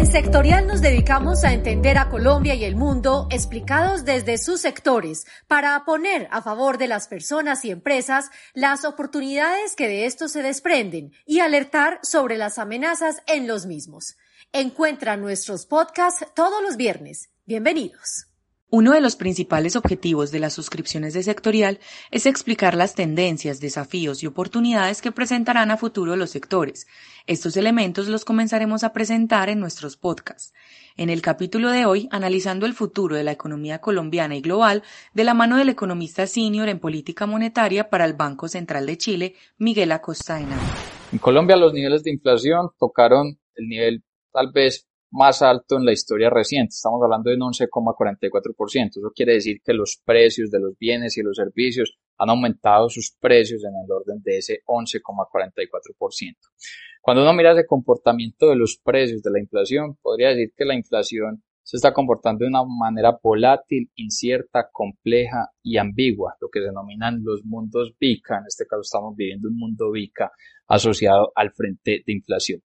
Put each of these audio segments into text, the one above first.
En Sectorial nos dedicamos a entender a Colombia y el mundo explicados desde sus sectores para poner a favor de las personas y empresas las oportunidades que de esto se desprenden y alertar sobre las amenazas en los mismos. Encuentra nuestros podcasts todos los viernes. Bienvenidos. Uno de los principales objetivos de las suscripciones de sectorial es explicar las tendencias, desafíos y oportunidades que presentarán a futuro los sectores. Estos elementos los comenzaremos a presentar en nuestros podcasts. En el capítulo de hoy, analizando el futuro de la economía colombiana y global, de la mano del economista senior en política monetaria para el Banco Central de Chile, Miguel Acosta. En Colombia los niveles de inflación tocaron el nivel tal vez más alto en la historia reciente. Estamos hablando de un 11,44%. Eso quiere decir que los precios de los bienes y los servicios han aumentado sus precios en el orden de ese 11,44%. Cuando uno mira ese comportamiento de los precios de la inflación, podría decir que la inflación se está comportando de una manera volátil, incierta, compleja y ambigua, lo que se denominan los mundos VICA. En este caso estamos viviendo un mundo VICA asociado al frente de inflación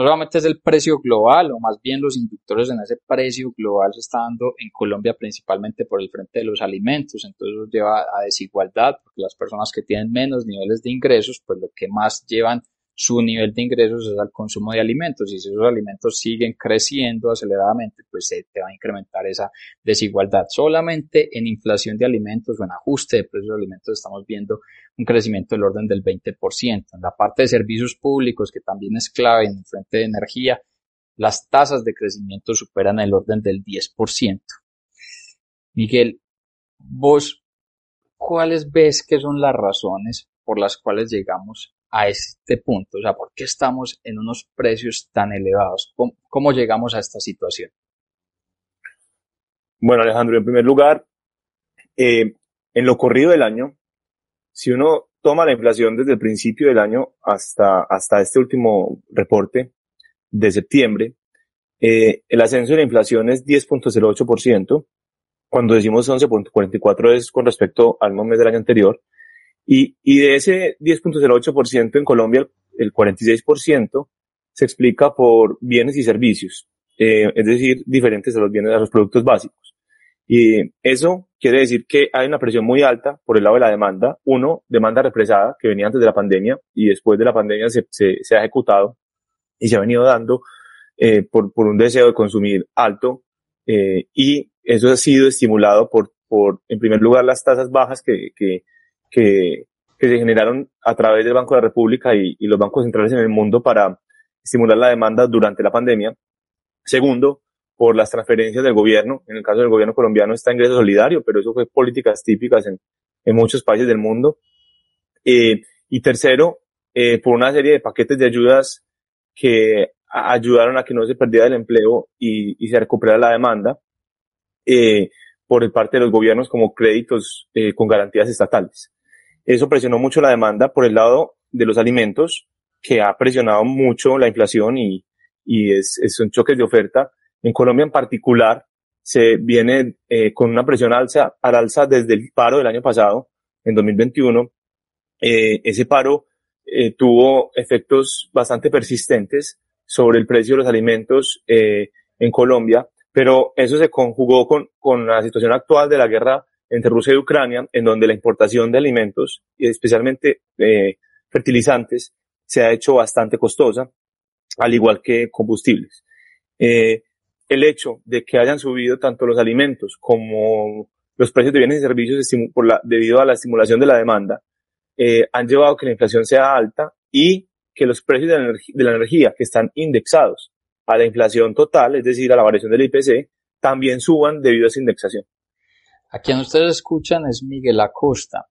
no solamente es el precio global, o más bien los inductores en ese precio global se está dando en Colombia principalmente por el frente de los alimentos, entonces eso lleva a desigualdad, porque las personas que tienen menos niveles de ingresos, pues lo que más llevan su nivel de ingresos es al consumo de alimentos y si esos alimentos siguen creciendo aceleradamente, pues se te va a incrementar esa desigualdad. Solamente en inflación de alimentos o en ajuste de precios de alimentos estamos viendo un crecimiento del orden del 20%. En la parte de servicios públicos, que también es clave en el frente de energía, las tasas de crecimiento superan el orden del 10%. Miguel, vos, ¿cuáles ves que son las razones por las cuales llegamos a este punto? O sea, ¿por qué estamos en unos precios tan elevados? ¿Cómo, llegamos a esta situación? Bueno, Alejandro, en primer lugar, eh, en lo corrido del año, si uno toma la inflación desde el principio del año hasta, hasta este último reporte de septiembre, eh, el ascenso de la inflación es 10.08%, cuando decimos 11.44 es con respecto al mes del año anterior, y, y de ese 10.08% en Colombia, el 46% se explica por bienes y servicios, eh, es decir, diferentes a los bienes, a los productos básicos. Y eso quiere decir que hay una presión muy alta por el lado de la demanda. Uno, demanda represada que venía antes de la pandemia y después de la pandemia se, se, se ha ejecutado y se ha venido dando eh, por, por un deseo de consumir alto eh, y eso ha sido estimulado por, por, en primer lugar, las tasas bajas que, que, que, que se generaron a través del Banco de la República y, y los bancos centrales en el mundo para estimular la demanda durante la pandemia. Segundo, por las transferencias del gobierno. En el caso del gobierno colombiano está ingreso solidario, pero eso fue políticas típicas en, en muchos países del mundo. Eh, y tercero, eh, por una serie de paquetes de ayudas que ayudaron a que no se perdiera el empleo y, y se recuperara la demanda eh, por parte de los gobiernos como créditos eh, con garantías estatales. Eso presionó mucho la demanda por el lado de los alimentos, que ha presionado mucho la inflación y, y es, es un choque de oferta. En Colombia en particular se viene eh, con una presión alza, al alza desde el paro del año pasado, en 2021. Eh, ese paro eh, tuvo efectos bastante persistentes sobre el precio de los alimentos en Colombia, pero eso se conjugó con, con la situación actual de la guerra entre Rusia y Ucrania, en donde la importación de alimentos, especialmente eh, fertilizantes, se ha hecho bastante costosa, al igual que combustibles. Eh, el hecho de que hayan subido tanto los alimentos como los precios de bienes y servicios por la, debido a la estimulación de la demanda, eh, han llevado a que la inflación sea alta y que los precios de la, de la energía que están indexados a la inflación total, es decir, a la variación del IPC, también suban debido a esa indexación. A quien ustedes escuchan es Miguel Acosta.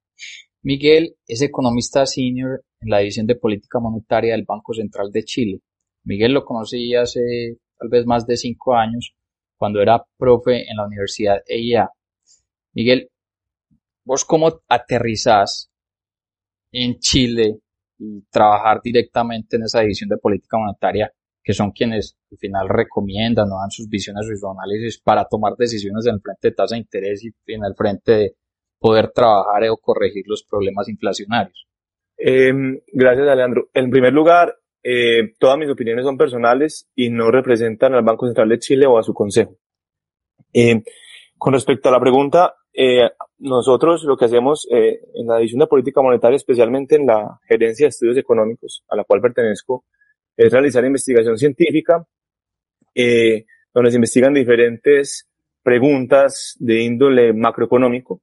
Miguel es economista senior en la división de política monetaria del Banco Central de Chile. Miguel lo conocí hace tal vez más de cinco años cuando era profe en la Universidad EIA. Miguel, ¿vos cómo aterrizás en Chile y trabajar directamente en esa división de política monetaria que son quienes al final recomiendan o dan sus visiones, sus análisis para tomar decisiones en el frente de tasa de interés y en el frente poder trabajar o corregir los problemas inflacionarios? Em, gracias, Alejandro. En primer lugar, eh, todas mis opiniones son personales y no representan al Banco Central de Chile o a su consejo. Eh, con respecto a la pregunta, eh, nosotros lo que hacemos eh, en la División de Política Monetaria, especialmente en la Gerencia de Estudios Económicos, a la cual pertenezco, es realizar investigación científica, eh, donde se investigan diferentes preguntas de índole macroeconómico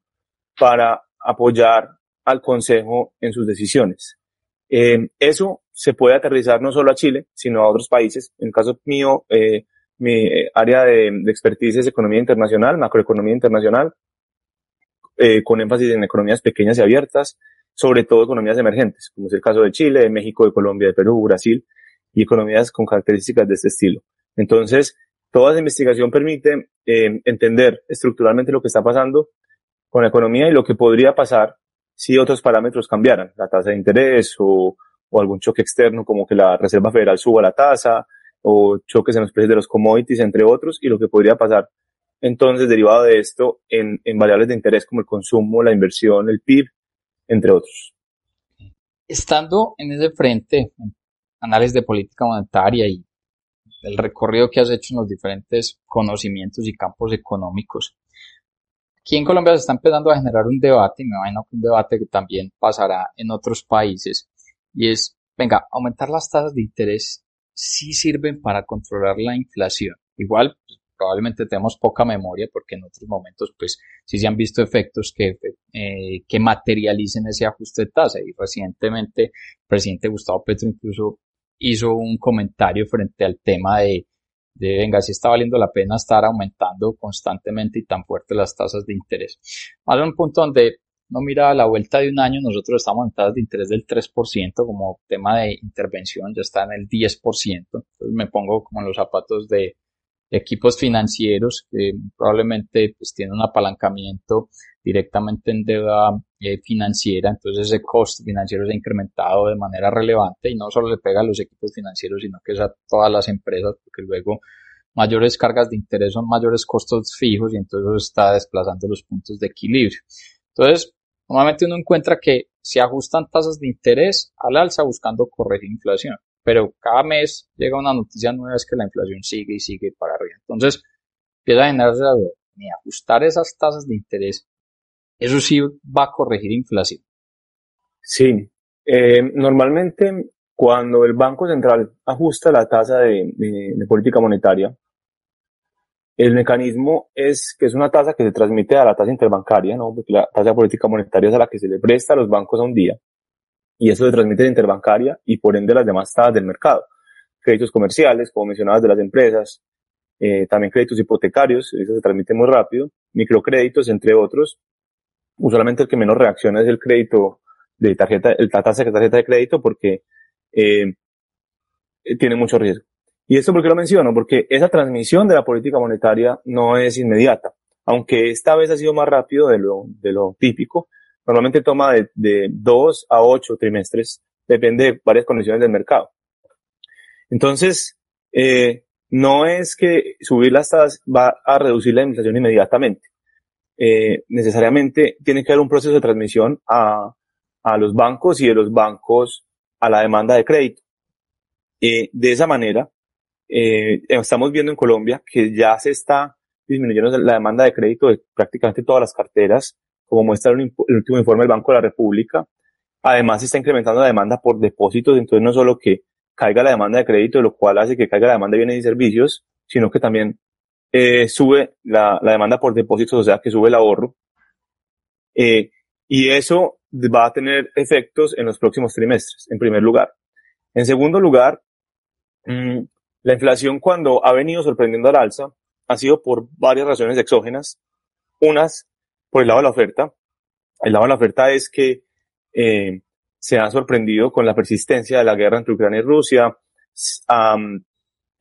para apoyar al Consejo en sus decisiones. Eh, eso se puede aterrizar no solo a Chile, sino a otros países. En el caso mío, eh, mi área de, de, expertise es economía internacional, macroeconomía internacional, eh, con énfasis en economías pequeñas y abiertas, sobre todo economías emergentes, como es el caso de Chile, de México, de Colombia, de Perú, Brasil, y economías con características de este estilo. Entonces, toda esa investigación permite eh, entender estructuralmente lo que está pasando con la economía y lo que podría pasar si otros parámetros cambiaran, la tasa de interés o, algún choque externo como que la Reserva Federal suba la tasa o choques en los precios de los commodities, entre otros, y lo que podría pasar entonces derivado de esto en, variables de interés como el consumo, la inversión, el PIB, entre otros. Estando en ese frente, en análisis de política monetaria y el recorrido que has hecho en los diferentes conocimientos y campos económicos, aquí en Colombia se está empezando a generar un debate, y me imagino que un debate que también pasará en otros países, y es, venga, aumentar las tasas de interés sí sirven para controlar la inflación. Igual, pues, probablemente tenemos poca memoria porque en otros momentos, pues, sí se han visto efectos que, eh, que materialicen ese ajuste de tasa. Y recientemente, el presidente Gustavo Petro incluso hizo un comentario frente al tema de, de, venga, si está valiendo la pena estar aumentando constantemente y tan fuerte las tasas de interés. Más un punto donde no mira a la vuelta de un año, nosotros estamos en tasas de interés del 3% como tema de intervención, ya está en el 10%. Entonces me pongo como en los zapatos de equipos financieros que probablemente pues tienen un apalancamiento directamente en deuda eh, financiera, entonces ese costo financiero se ha incrementado de manera relevante y no solo le pega a los equipos financieros, sino que es a todas las empresas, porque luego mayores cargas de interés son mayores costos fijos y entonces eso está desplazando los puntos de equilibrio. Entonces, Normalmente uno encuentra que se ajustan tasas de interés al alza buscando corregir inflación, pero cada mes llega una noticia nueva es que la inflación sigue y sigue para arriba. Entonces, empieza a generarse la duda, ni ajustar esas tasas de interés, eso sí va a corregir inflación. Sí, eh, normalmente cuando el Banco Central ajusta la tasa de, de, política monetaria, el mecanismo es que es una tasa que se transmite a la tasa interbancaria, ¿no? Porque la tasa de política monetaria es a la que se le presta a los bancos a un día. Y eso se transmite a interbancaria y por ende las demás tasas del mercado. Créditos comerciales, como mencionabas, de las empresas, eh, también créditos hipotecarios, eso se transmite muy rápido, microcréditos, entre otros. Usualmente el que menos reacciona es el crédito de tarjeta, la tasa de tarjeta de crédito porque eh, tiene mucho riesgo. ¿Y esto por qué lo menciono? Porque esa transmisión de la política monetaria no es inmediata, aunque esta vez ha sido más rápido de lo, de lo típico. Normalmente toma de, de dos a ocho trimestres, depende de varias condiciones del mercado. Entonces, eh, no es que subir las tasas va a reducir la inflación inmediatamente. Eh, necesariamente tiene que haber un proceso de transmisión a, a los bancos y de los bancos a la demanda de crédito. Eh, de esa manera, eh, estamos viendo en Colombia que ya se está disminuyendo la demanda de crédito de prácticamente todas las carteras, como muestra el, el último informe del Banco de la República. Además, se está incrementando la demanda por depósitos, entonces no solo que caiga la demanda de crédito, lo cual hace que caiga la demanda de bienes y servicios, sino que también eh, sube la, la, demanda por depósitos, o sea, que sube el ahorro. Eh, y eso va a tener efectos en los próximos trimestres, en primer lugar. En segundo lugar, mmm, la inflación cuando ha venido sorprendiendo al alza ha sido por varias razones exógenas. Unas por el lado de la oferta. El lado de la oferta es que eh, se ha sorprendido con la persistencia de la guerra entre Ucrania y Rusia. Um,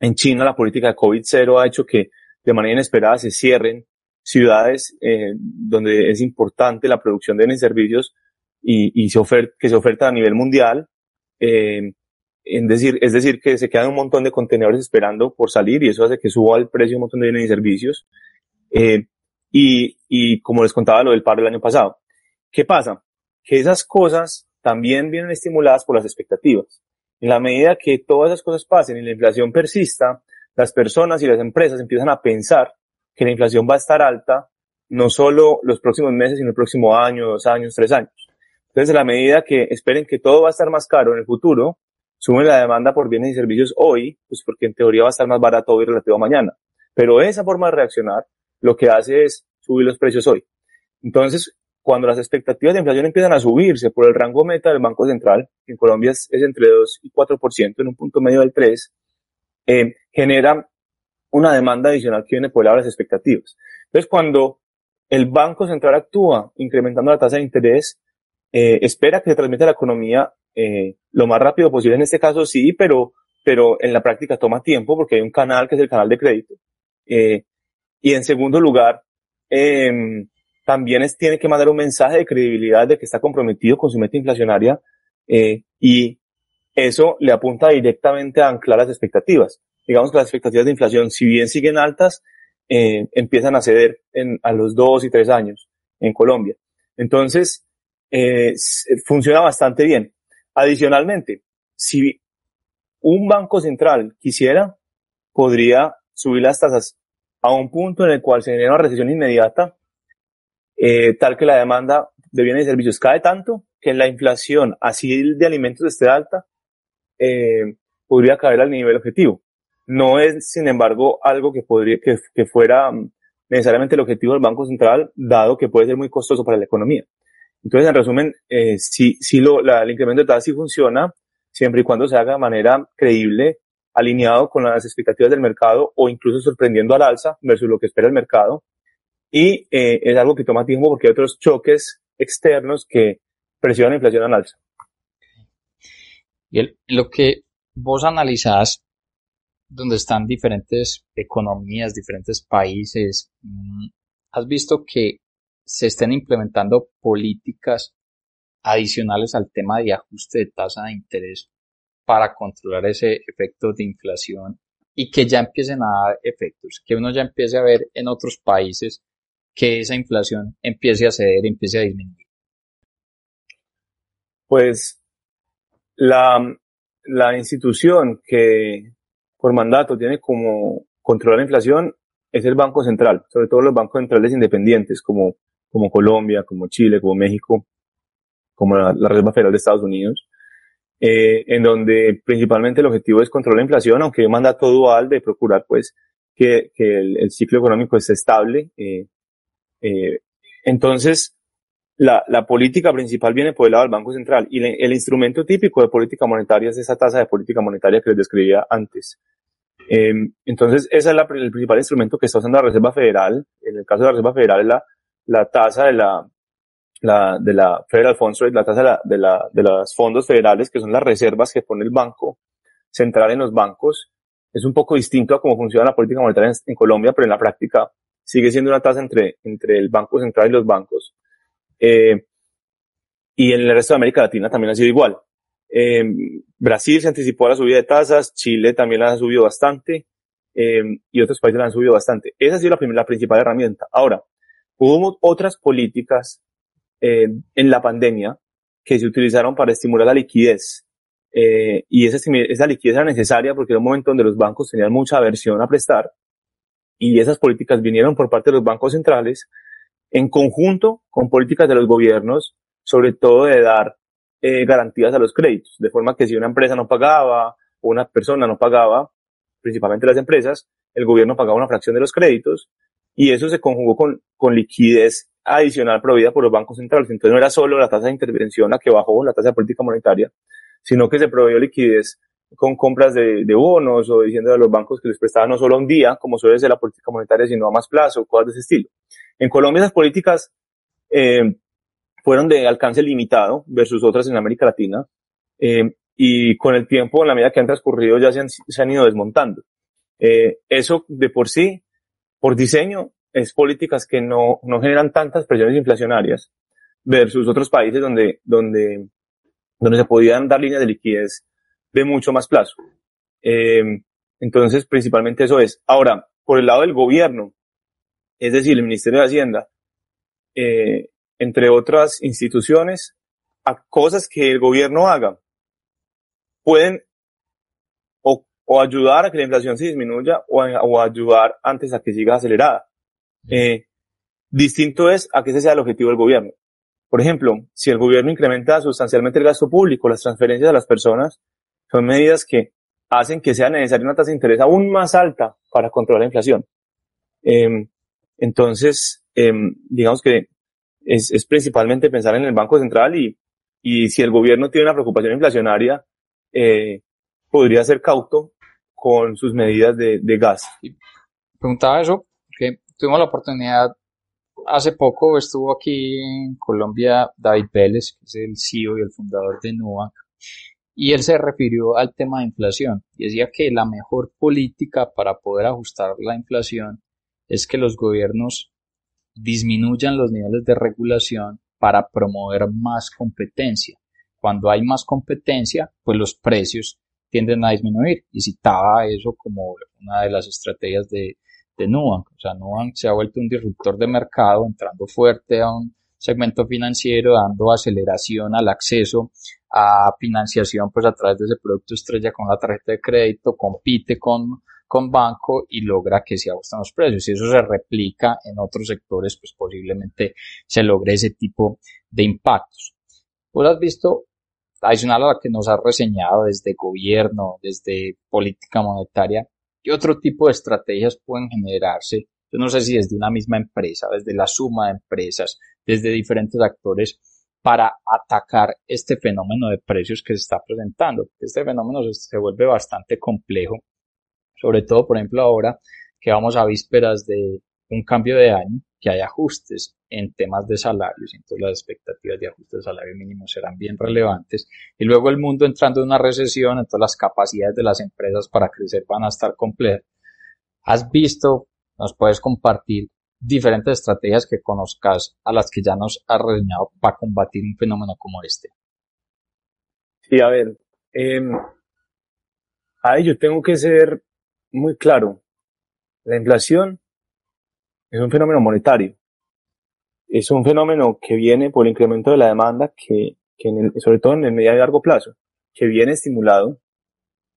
en China la política de COVID-0 ha hecho que de manera inesperada se cierren ciudades eh, donde es importante la producción de bienes y servicios y, y se que se oferta a nivel mundial. Eh, decir, es decir, que se quedan un montón de contenedores esperando por salir y eso hace que suba el precio de un montón de bienes y servicios. Eh, y, y como les contaba lo del paro del año pasado. ¿Qué pasa? Que esas cosas también vienen estimuladas por las expectativas. En la medida que todas esas cosas pasen y la inflación persista, las personas y las empresas empiezan a pensar que la inflación va a estar alta no solo los próximos meses, sino el próximo año, dos años, tres años. Entonces, en la medida que esperen que todo va a estar más caro en el futuro, suben la demanda por bienes y servicios hoy, pues porque en teoría va a estar más barato hoy relativo a mañana. Pero esa forma de reaccionar lo que hace es subir los precios hoy. Entonces, cuando las expectativas de inflación empiezan a subirse por el rango meta del Banco Central, que en Colombia es, entre 2 y 4%, en un punto medio del 3, eh, genera una demanda adicional que viene por el lado de las expectativas. Entonces, cuando el Banco Central actúa incrementando la tasa de interés, eh, espera que se transmita a la economía eh, lo más rápido posible. En este caso sí, pero, pero en la práctica toma tiempo porque hay un canal que es el canal de crédito. Eh, y en segundo lugar, em, también tiene que mandar un mensaje de credibilidad de que está comprometido con su meta inflacionaria y eso le apunta directamente a anclar las expectativas. Digamos que las expectativas de inflación, si bien siguen altas, empiezan a ceder en, a los dos y tres años en Colombia. Entonces, eh, funciona bastante bien. Adicionalmente, si un banco central quisiera, podría subir las tasas a un punto en el cual se genera una recesión inmediata, eh, tal que la demanda de bienes y servicios cae tanto que la inflación así de alimentos esté alta, eh, podría caer al nivel objetivo. No es, sin embargo, algo que podría, que, que fuera mm, necesariamente el objetivo del Banco Central, dado que puede ser muy costoso para la economía. Entonces, en resumen, eh, sí, sí lo, la, el incremento de tasa sí funciona, siempre y cuando se haga de manera creíble, alineado con las expectativas del mercado o incluso sorprendiendo al alza versus lo que espera el mercado. Y eh, es algo que toma tiempo porque hay otros choques externos que presionan la inflación al alza. Y el, lo que vos analizás, donde están diferentes economías, diferentes países, mm, has visto que se estén implementando políticas adicionales al tema de ajuste de tasa de interés para controlar ese efecto de inflación y que ya empiecen a dar efectos, que uno ya empiece a ver en otros países que esa inflación empiece a ceder, empiece a disminuir. Pues la, la institución que por mandato tiene como controlar la inflación es el Banco Central, sobre todo los bancos centrales independientes como como Colombia, como Chile, como México, como la, Reserva Federal de Estados Unidos, eh, en donde principalmente el objetivo es controlar la inflación, aunque hay mandato dual de procurar pues que, que el, ciclo económico esté estable. Eh, eh, entonces, la, la, política principal viene por el lado del Banco Central y el instrumento típico de política monetaria es esa tasa de política monetaria que les describía antes. Eh, entonces, ese es el principal instrumento que está usando la Reserva Federal. En el caso de la Reserva Federal es la la tasa de la, la, de la Federal Funds Rate, la tasa de, la, de, la, de los fondos federales, que son las reservas que pone el Banco Central en los bancos, es un poco distinto a cómo funciona la política monetaria en, Colombia, pero en la práctica sigue siendo una tasa entre, entre el Banco Central y los bancos. Eh, y en el resto de América Latina también ha sido igual. Eh, Brasil se anticipó a la subida de tasas, Chile también la ha subido bastante, eh, y otros países la han subido bastante. Esa ha sido la, la principal herramienta. Ahora, Hubo otras políticas eh, en la pandemia que se utilizaron para estimular la liquidez. Eh, y esa, esa liquidez era necesaria porque era un momento donde los bancos tenían mucha aversión a prestar y esas políticas vinieron por parte de los bancos centrales en conjunto con políticas de los gobiernos, sobre todo de dar eh, garantías a los créditos, de forma que si una empresa no pagaba o una persona no pagaba, principalmente las empresas, el gobierno pagaba una fracción de los créditos y eso se conjugó con, con liquidez adicional proveída por los bancos centrales. Entonces no era solo la tasa de intervención la que bajó, la tasa de política monetaria, sino que se proveyó liquidez con compras de, de, bonos o diciendo a los bancos que les prestaban no solo un día, como suele ser la política monetaria, sino a más plazo, cosas de ese estilo. En Colombia esas políticas eh, fueron de alcance limitado versus otras en América Latina eh, y con el tiempo, en la medida que han transcurrido, ya se han, se han ido desmontando. Eh, eso de por sí por diseño es políticas que no, no generan tantas presiones inflacionarias versus otros países donde, donde, donde se podían dar líneas de liquidez de mucho más plazo. Entonces, principalmente eso es. Ahora, por el lado del gobierno, es decir, el Ministerio de Hacienda, eh, entre otras instituciones, a cosas que el gobierno haga, pueden o, ayudar a que la inflación se disminuya o, ayudar antes a que siga acelerada. Eh, distinto es a que ese sea el objetivo del gobierno. Por ejemplo, si el gobierno incrementa sustancialmente el gasto público, las transferencias a las personas, son medidas que hacen que sea necesaria una tasa de interés aún más alta para controlar la inflación. Em, entonces, em, digamos que es, es, principalmente pensar en el Banco Central y, y si el gobierno tiene una preocupación inflacionaria, eh, podría ser cauto con sus medidas de, de gas. Preguntaba eso, que tuvimos la oportunidad, hace poco estuvo aquí en Colombia David Vélez, que es el CEO y el fundador de NUA, y él se refirió al tema de inflación y decía que la mejor política para poder ajustar la inflación es que los gobiernos disminuyan los niveles de regulación para promover más competencia. Cuando hay más competencia, pues los precios tienden a disminuir y citaba eso como una de las estrategias de, de Nubank. O sea, Nubank se ha vuelto un disruptor de mercado, entrando fuerte a un segmento financiero, dando aceleración al acceso a financiación pues a través de ese producto estrella con la tarjeta de crédito, compite con, con banco y logra que se ajustan los precios. y eso se replica en otros sectores, pues posiblemente se logre ese tipo de impactos. Vos has visto, adicional a la que nos has reseñado desde gobierno, desde política monetaria, ¿qué otro tipo de estrategias pueden generarse? Yo no sé si desde una misma empresa, desde la suma de empresas, desde diferentes actores, para atacar este fenómeno de precios que se está presentando. Este fenómeno se, vuelve bastante complejo, sobre todo, por ejemplo, ahora que vamos a vísperas de un cambio de año, que hay ajustes en temas de salarios, entonces las expectativas de ajuste de salario mínimo serán bien relevantes, y luego el mundo entrando en una recesión, entonces las capacidades de las empresas para crecer van a estar complejas. ¿Has visto, nos puedes compartir diferentes estrategias que conozcas a las que ya nos has reseñado para combatir un fenómeno como este. Sí, a ver, eh, yo tengo que ser muy claro. La inflación es un fenómeno monetario. Es un fenómeno que viene por el incremento de la demanda, que, sobre todo en el medio y largo plazo, que viene estimulado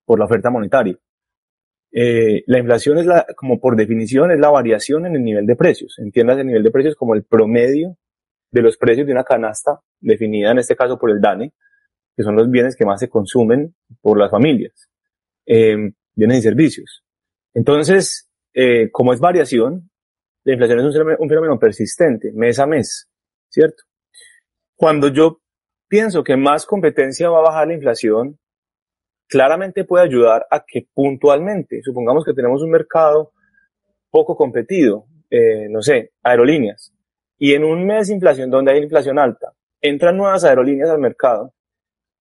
por la oferta monetaria. Eh, la inflación es la, como por definición, es la variación en el nivel de precios. Entiendas el nivel de precios como el promedio de los precios de una canasta definida en este caso por el DANE, que son los bienes que más se consumen por las familias, eh, bienes y servicios. Entonces, eh, como es variación, la inflación es un, fenómeno persistente, mes a mes, ¿cierto? Cuando yo pienso que más competencia va a bajar la inflación, claramente puede ayudar a que puntualmente, supongamos que tenemos un mercado poco competido, eh, no sé, aerolíneas, y en un mes de inflación donde hay inflación alta, entran nuevas aerolíneas al mercado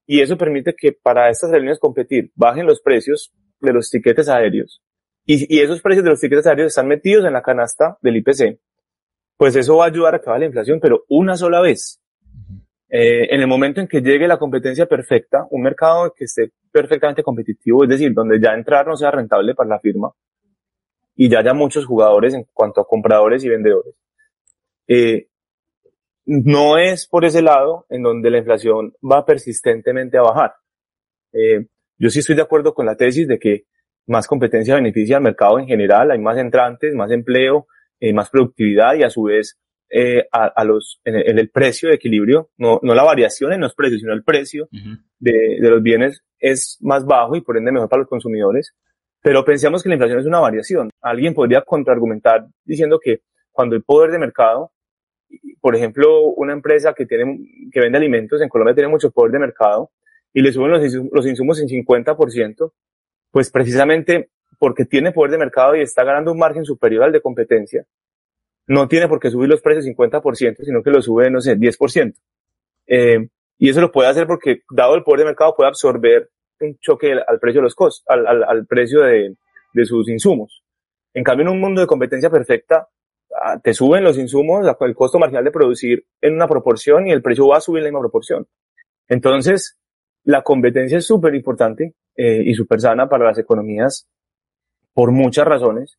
y eso permite que para estas aerolíneas competir bajen los precios de los tiquetes aéreos y, esos precios de los tiquetes aéreos están metidos en la canasta del IPC, pues eso va a ayudar a baje la inflación, pero una sola vez. Eh, en el momento en que llegue la competencia perfecta, un mercado que esté perfectamente competitivo, es decir, donde ya entrar no sea rentable para la firma y ya haya muchos jugadores en cuanto a compradores y vendedores. Eh, no es por ese lado en donde la inflación va persistentemente a bajar. Eh, yo sí estoy de acuerdo con la tesis de que más competencia beneficia al mercado en general, hay más entrantes, más empleo, eh, más productividad y a su vez eh, a, a, los, en el, precio de equilibrio, no, no la variación en los precios, sino el precio de, de, los bienes es más bajo y por ende mejor para los consumidores. Pero pensamos que la inflación es una variación. Alguien podría contraargumentar diciendo que cuando el poder de mercado, por ejemplo, una empresa que tiene, que vende alimentos en Colombia tiene mucho poder de mercado y le suben los, los insumos en 50%, pues precisamente porque tiene poder de mercado y está ganando un margen superior al de competencia, no tiene por qué subir los precios 50%, sino que lo sube, no sé, 10%. Eh, y eso lo puede hacer porque, dado el poder de mercado, puede absorber un choque al precio de los costos, al, precio de, de, sus insumos. En cambio, en un mundo de competencia perfecta, ah, te suben los insumos, el costo marginal de producir en una proporción y el precio va a subir en la misma proporción. Entonces, la competencia es súper importante eh, y súper sana para las economías por muchas razones,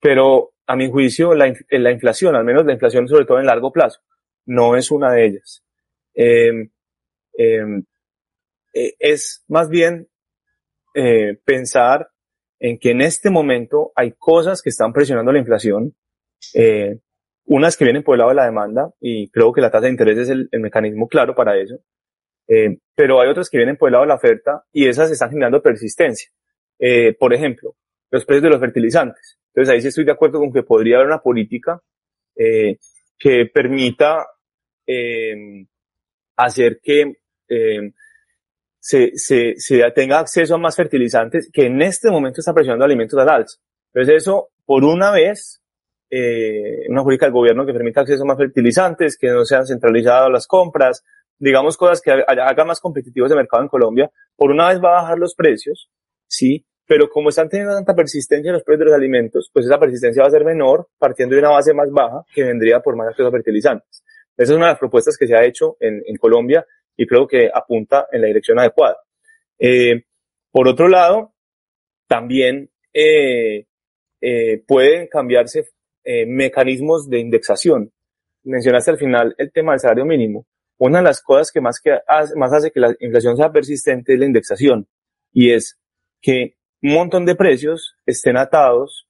pero a mi juicio, la, la, inflación, al menos la inflación sobre todo en largo plazo, no es una de ellas. Em, em, eh, es más bien eh, pensar en que en este momento hay cosas que están presionando la inflación, eh, unas que vienen por el lado de la demanda, y creo que la tasa de interés es el, mecanismo claro para eso, eh, pero hay otras que vienen por el lado de la oferta y esas están generando persistencia. Eh, por ejemplo, los precios de los fertilizantes. Entonces ahí sí estoy de acuerdo con que podría haber una política eh, que permita eh, hacer que eh, se, se, se tenga acceso a más fertilizantes que en este momento está presionando alimentos al alza. Entonces eso, por una vez, eh, una política del gobierno que permita acceso a más fertilizantes, que no sean centralizadas las compras, digamos cosas que hagan más competitivos el mercado en Colombia, por una vez va a bajar los precios, sí, pero como están teniendo tanta persistencia en los precios de los alimentos, pues esa persistencia va a ser menor partiendo de una base más baja que vendría por más acceso a fertilizantes. Esa es una de las propuestas que se ha hecho en, Colombia y creo que apunta en la dirección adecuada. Eh, por otro lado, también eh, eh, pueden cambiarse mecanismos de indexación. Mencionaste al final el tema del salario mínimo. Una de las cosas que más, que hace, más hace que la inflación sea persistente es la indexación. Y es que un montón de precios estén atados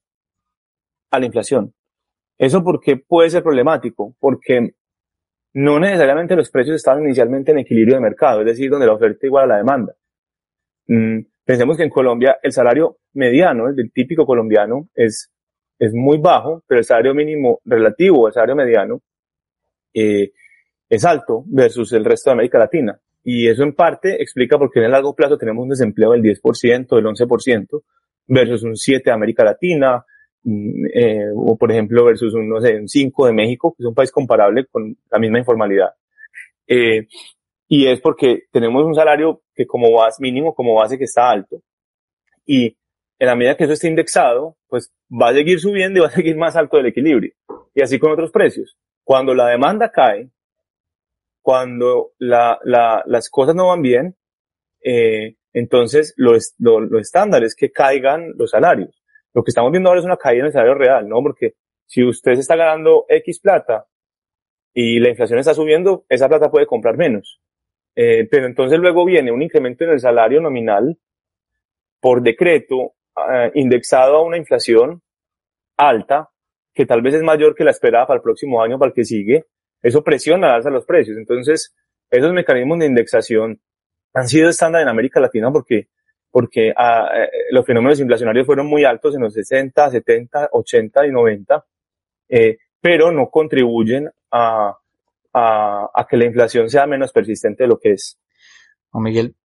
a la inflación. ¿Eso por qué puede ser problemático? Porque no necesariamente los precios estaban inicialmente en equilibrio de mercado, es decir, donde la oferta igual a la demanda. Mm, pensemos que en Colombia el salario mediano, el del típico colombiano, es es muy bajo, pero el salario mínimo relativo al salario mediano eh, es alto versus el resto de América Latina. Y eso en parte explica por qué en el largo plazo tenemos un desempleo del 10%, del 11%, versus un 7% de América Latina, mm, eh, o por ejemplo versus un, no sé, un 5% de México, que es un país comparable con la misma informalidad. Eh, y es porque tenemos un salario que como base, mínimo como base que está alto. Y en la medida que eso esté indexado, pues va a seguir subiendo y va a seguir más alto del equilibrio. Y así con otros precios. Cuando la demanda cae, cuando la, la, las cosas no van bien, eh, entonces lo, estándar es que caigan los salarios. Lo que estamos viendo ahora es una caída en el salario real, ¿no? Porque si usted se está ganando X plata y la inflación está subiendo, esa plata puede comprar menos. Eh, pero entonces luego viene un incremento en el salario nominal por decreto eh, indexado a una inflación alta, que tal vez es mayor que la esperada para el próximo año, para el que sigue, eso presiona alza los precios. Entonces, esos mecanismos de indexación han sido estándar en América Latina porque, porque ah, eh, los fenómenos inflacionarios fueron muy altos en los 60, 70, 80 y 90, eh, pero no contribuyen a, a, a, que la inflación sea menos persistente de lo que es. Miguel,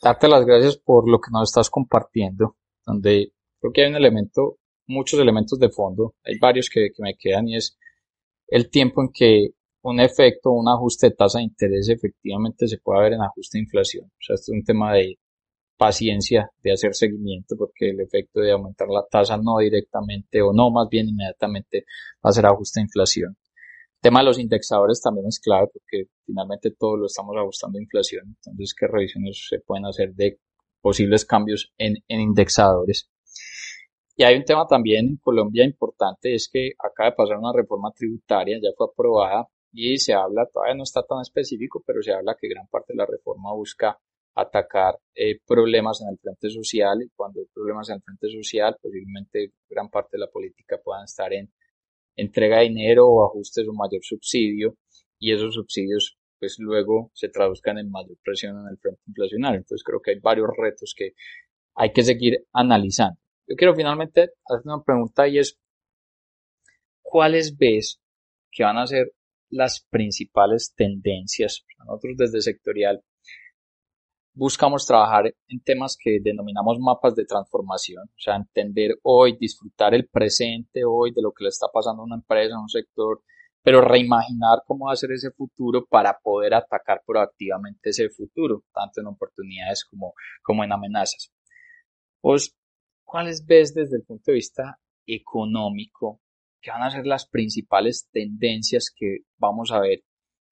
darte las gracias por lo que nos estás compartiendo donde creo que hay un elemento, muchos elementos de fondo, hay varios que, que me quedan y es el tiempo en que un efecto, un ajuste de tasa de interés efectivamente se puede ver en ajuste de inflación. O sea, esto es un tema de paciencia, de hacer seguimiento, porque el efecto de aumentar la tasa no directamente o no más bien inmediatamente va a ser ajuste de inflación. El tema de los indexadores también es clave porque finalmente todo lo estamos ajustando a inflación. Entonces, ¿qué revisiones se pueden hacer de posibles cambios en, en indexadores. Y hay un tema también en Colombia importante, es que acaba de pasar una reforma tributaria, ya fue aprobada y se habla, todavía no está tan específico, pero se habla que gran parte de la reforma busca atacar eh, problemas en el frente social y cuando hay problemas en el frente social, posiblemente gran parte de la política puedan estar en entrega de dinero o ajustes o mayor subsidio y esos subsidios pues luego se traduzcan en mayor presión en el frente inflacionario. Entonces creo que hay varios retos que hay que seguir analizando. Yo quiero finalmente hacer una pregunta y es, ¿cuáles ves que van a ser las principales tendencias? Nosotros desde sectorial buscamos trabajar en temas que denominamos mapas de transformación, o sea, entender hoy, disfrutar el presente hoy de lo que le está pasando a una empresa, a un sector, pero reimaginar cómo va a ser ese futuro para poder atacar proactivamente ese futuro, tanto en oportunidades como, como en amenazas. Pues, ¿cuáles ves desde el punto de vista económico que van a ser las principales tendencias que vamos a ver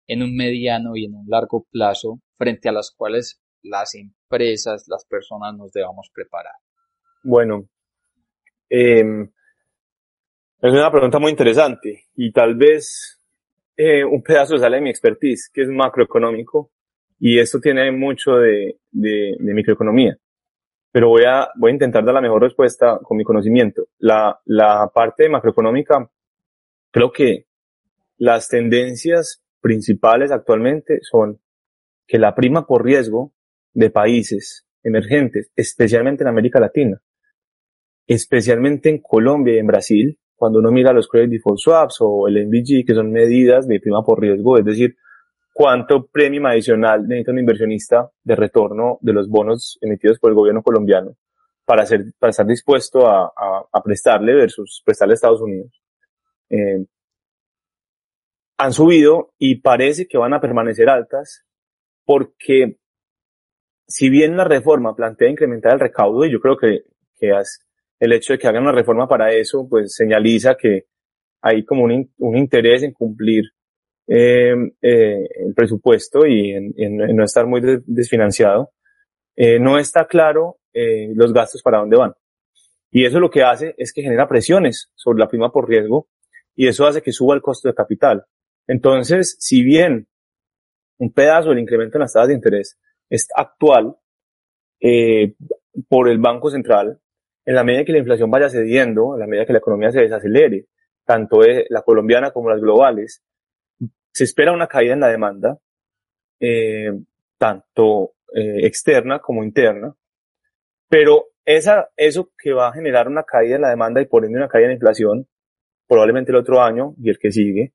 en un mediano y en un largo plazo frente a las cuales las empresas, las personas nos debamos preparar? Bueno, eh, es una pregunta muy interesante y tal vez eh, un pedazo sale de mi expertise, que es macroeconómico, y esto tiene mucho de, microeconomía. Pero voy a, voy a intentar dar la mejor respuesta con mi conocimiento. La, la parte macroeconómica, creo que las tendencias principales actualmente son que la prima por riesgo de países emergentes, especialmente en América Latina, especialmente en Colombia y en Brasil, cuando uno mira los credit default swaps o el MVG, que son medidas de prima por riesgo, es decir, cuánto premio adicional necesita un inversionista de retorno de los bonos emitidos por el gobierno colombiano para, ser, para estar dispuesto a, a, prestarle versus prestarle a Estados Unidos. Eh, han subido y parece que van a permanecer altas porque si bien la reforma plantea incrementar el recaudo, y yo creo que, que el hecho de que hagan una reforma para eso, pues señaliza que hay como un, un interés en cumplir eh, eh, el presupuesto y en, no estar muy desfinanciado, eh, no está claro los gastos para dónde van. Y eso lo que hace es que genera presiones sobre la prima por riesgo y eso hace que suba el costo de capital. Entonces, si bien un pedazo del incremento en las tasas de interés es actual por el Banco Central, en la medida que la inflación vaya cediendo, en la medida que la economía se desacelere, tanto la colombiana como las globales, se espera una caída en la demanda, eh, tanto eh, externa como interna, pero esa, eso que va a generar una caída en la demanda y por ende una caída en la inflación, probablemente el otro año y el que sigue,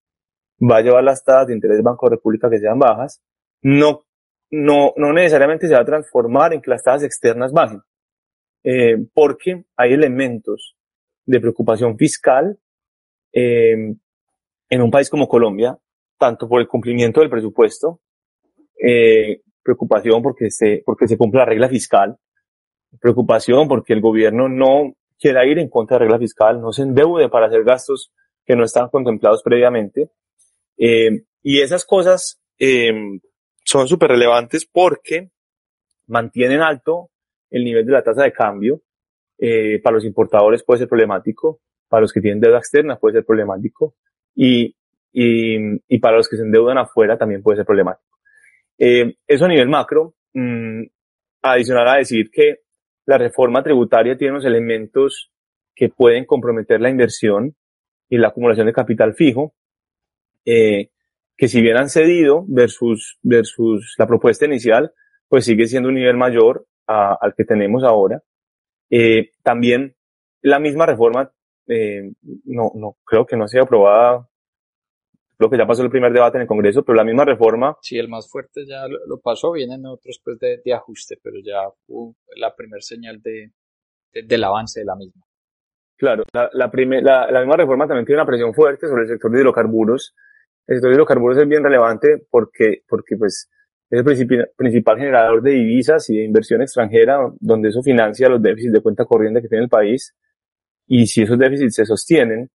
va a llevar las tasas de interés del Banco de República que sean bajas, no, no, no necesariamente se va a transformar en que las tasas externas bajen, eh, porque hay elementos de preocupación fiscal en un país como Colombia, tanto por el cumplimiento del presupuesto, eh, preocupación porque se, porque se cumple la regla fiscal, preocupación porque el gobierno no quiera ir en contra de la regla fiscal, no se endeude para hacer gastos que no están contemplados previamente, eh, y esas cosas eh, son súper relevantes porque mantienen alto el nivel de la tasa de cambio. Para los importadores puede ser problemático, para los que tienen deuda externa puede ser problemático y, y, y para los que se endeudan afuera también puede ser problemático. Eh, eso a nivel macro, mmm, adicional a decir que la reforma tributaria tiene unos elementos que pueden comprometer la inversión y la acumulación de capital fijo, eh, que si bien han cedido versus, versus la propuesta inicial, pues sigue siendo un nivel mayor a, al que tenemos ahora. Eh, también la misma reforma, eh, no, no, creo que no sea aprobada, creo que ya pasó el primer debate en el Congreso, pero la misma reforma. Sí, el más fuerte ya lo, lo pasó, vienen otros pues de, de, ajuste, pero ya fue la primera señal de, de, del avance de la misma. Claro, la, la, primer, la, la misma reforma también tiene una presión fuerte sobre el sector de hidrocarburos, el sector de hidrocarburos es bien relevante porque, porque pues, es el principal generador de divisas y de inversión extranjera, donde eso financia los déficits de cuenta corriente que tiene el país. Y si esos déficits se sostienen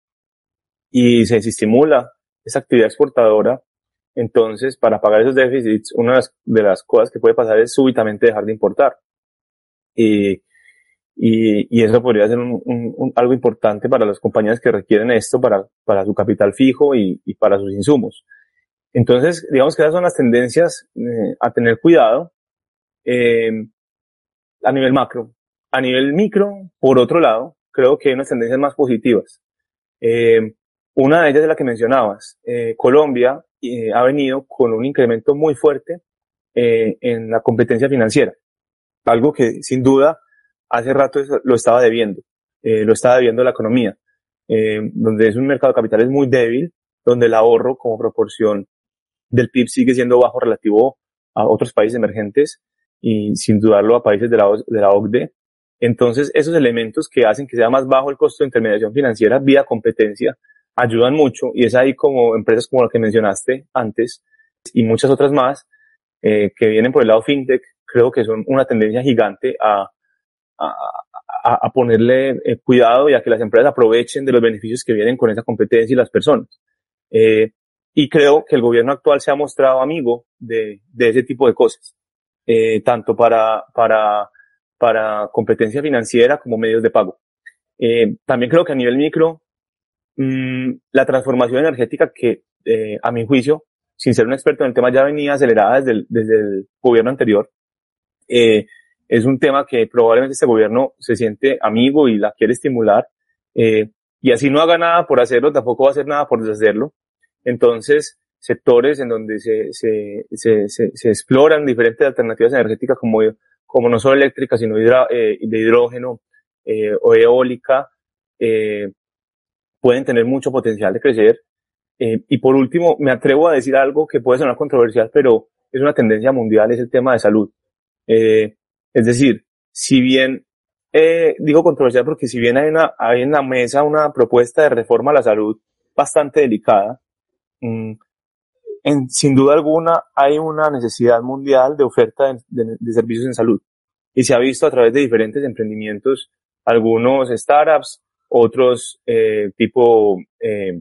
y se estimula esa actividad exportadora, entonces para pagar esos déficits, una de las, cosas que puede pasar es súbitamente dejar de importar. Y, y, eso podría ser algo importante para las compañías que requieren esto para, para su capital fijo y, y para sus insumos. Entonces, digamos que esas son las tendencias eh, a tener cuidado eh, a nivel macro. A nivel micro, por otro lado, creo que hay unas tendencias más positivas. Eh, una de ellas es la que mencionabas. Eh, Colombia eh, ha venido con un incremento muy fuerte eh, en la competencia financiera. Algo que sin duda hace rato lo estaba debiendo, lo estaba debiendo la economía, donde es un mercado de capitales muy débil, donde el ahorro como proporción del PIB sigue siendo bajo relativo a otros países emergentes y sin dudarlo a países de la, de la OCDE. Entonces, esos elementos que hacen que sea más bajo el costo de intermediación financiera vía competencia ayudan mucho y es ahí como empresas como la que mencionaste antes y muchas otras más eh, que vienen por el lado fintech, creo que son una tendencia gigante a, a, a ponerle eh, cuidado y a que las empresas aprovechen de los beneficios que vienen con esa competencia y las personas. Eh, y creo que el gobierno actual se ha mostrado amigo de, de ese tipo de cosas, eh, tanto para, para, para competencia financiera como medios de pago. Eh, también creo que a nivel micro, mmm, la transformación energética que eh, a mi juicio, sin ser un experto en el tema, ya venía acelerada desde el, desde el gobierno anterior. Eh, es un tema que probablemente este gobierno se siente amigo y la quiere estimular. Eh, y así no haga nada por hacerlo, tampoco va a hacer nada por deshacerlo. Entonces, sectores en donde se, se, se, se, exploran diferentes alternativas energéticas como, como no solo eléctricas, sino eh, de hidrógeno eh, o eólica, eh, pueden tener mucho potencial de crecer. Eh, y por último, me atrevo a decir algo que puede sonar controversial, pero es una tendencia mundial, es el tema de salud. Eh, es decir, si bien, eh, digo controversial porque si bien hay, una, en la mesa una propuesta de reforma a la salud bastante delicada, mm, sin duda alguna hay una necesidad mundial de oferta de, de, servicios en salud. Y se ha visto a través de diferentes emprendimientos, algunos startups, otros eh, tipo eh,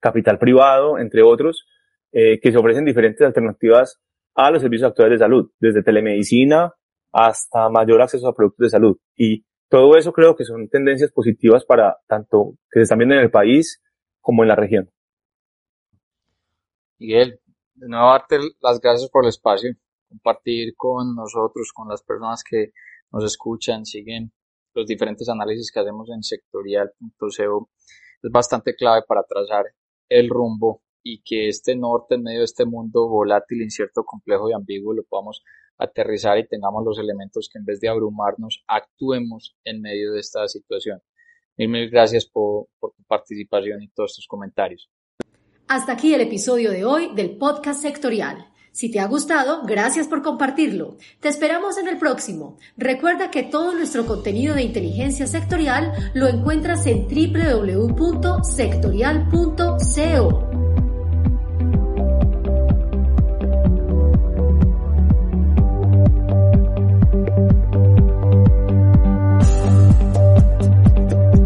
capital privado, entre otros, eh, que se ofrecen diferentes alternativas a los servicios actuales de salud, desde telemedicina hasta mayor acceso a productos de salud. Y todo eso creo que son tendencias positivas para tanto que se están viendo en el país como en la región. Miguel, de nuevo darte las gracias por el espacio, compartir con nosotros, con las personas que nos escuchan, siguen los diferentes análisis que hacemos en sectorial.co. Es bastante clave para trazar el rumbo y que este norte en medio de este mundo volátil, incierto, complejo y ambiguo lo podamos aterrizar y tengamos los elementos que en vez de abrumarnos actuemos en medio de esta situación. Mil, mil gracias por, por tu participación y todos tus comentarios. Hasta aquí el episodio de hoy del podcast sectorial. Si te ha gustado, gracias por compartirlo. Te esperamos en el próximo. Recuerda que todo nuestro contenido de inteligencia sectorial lo encuentras en www.sectorial.co.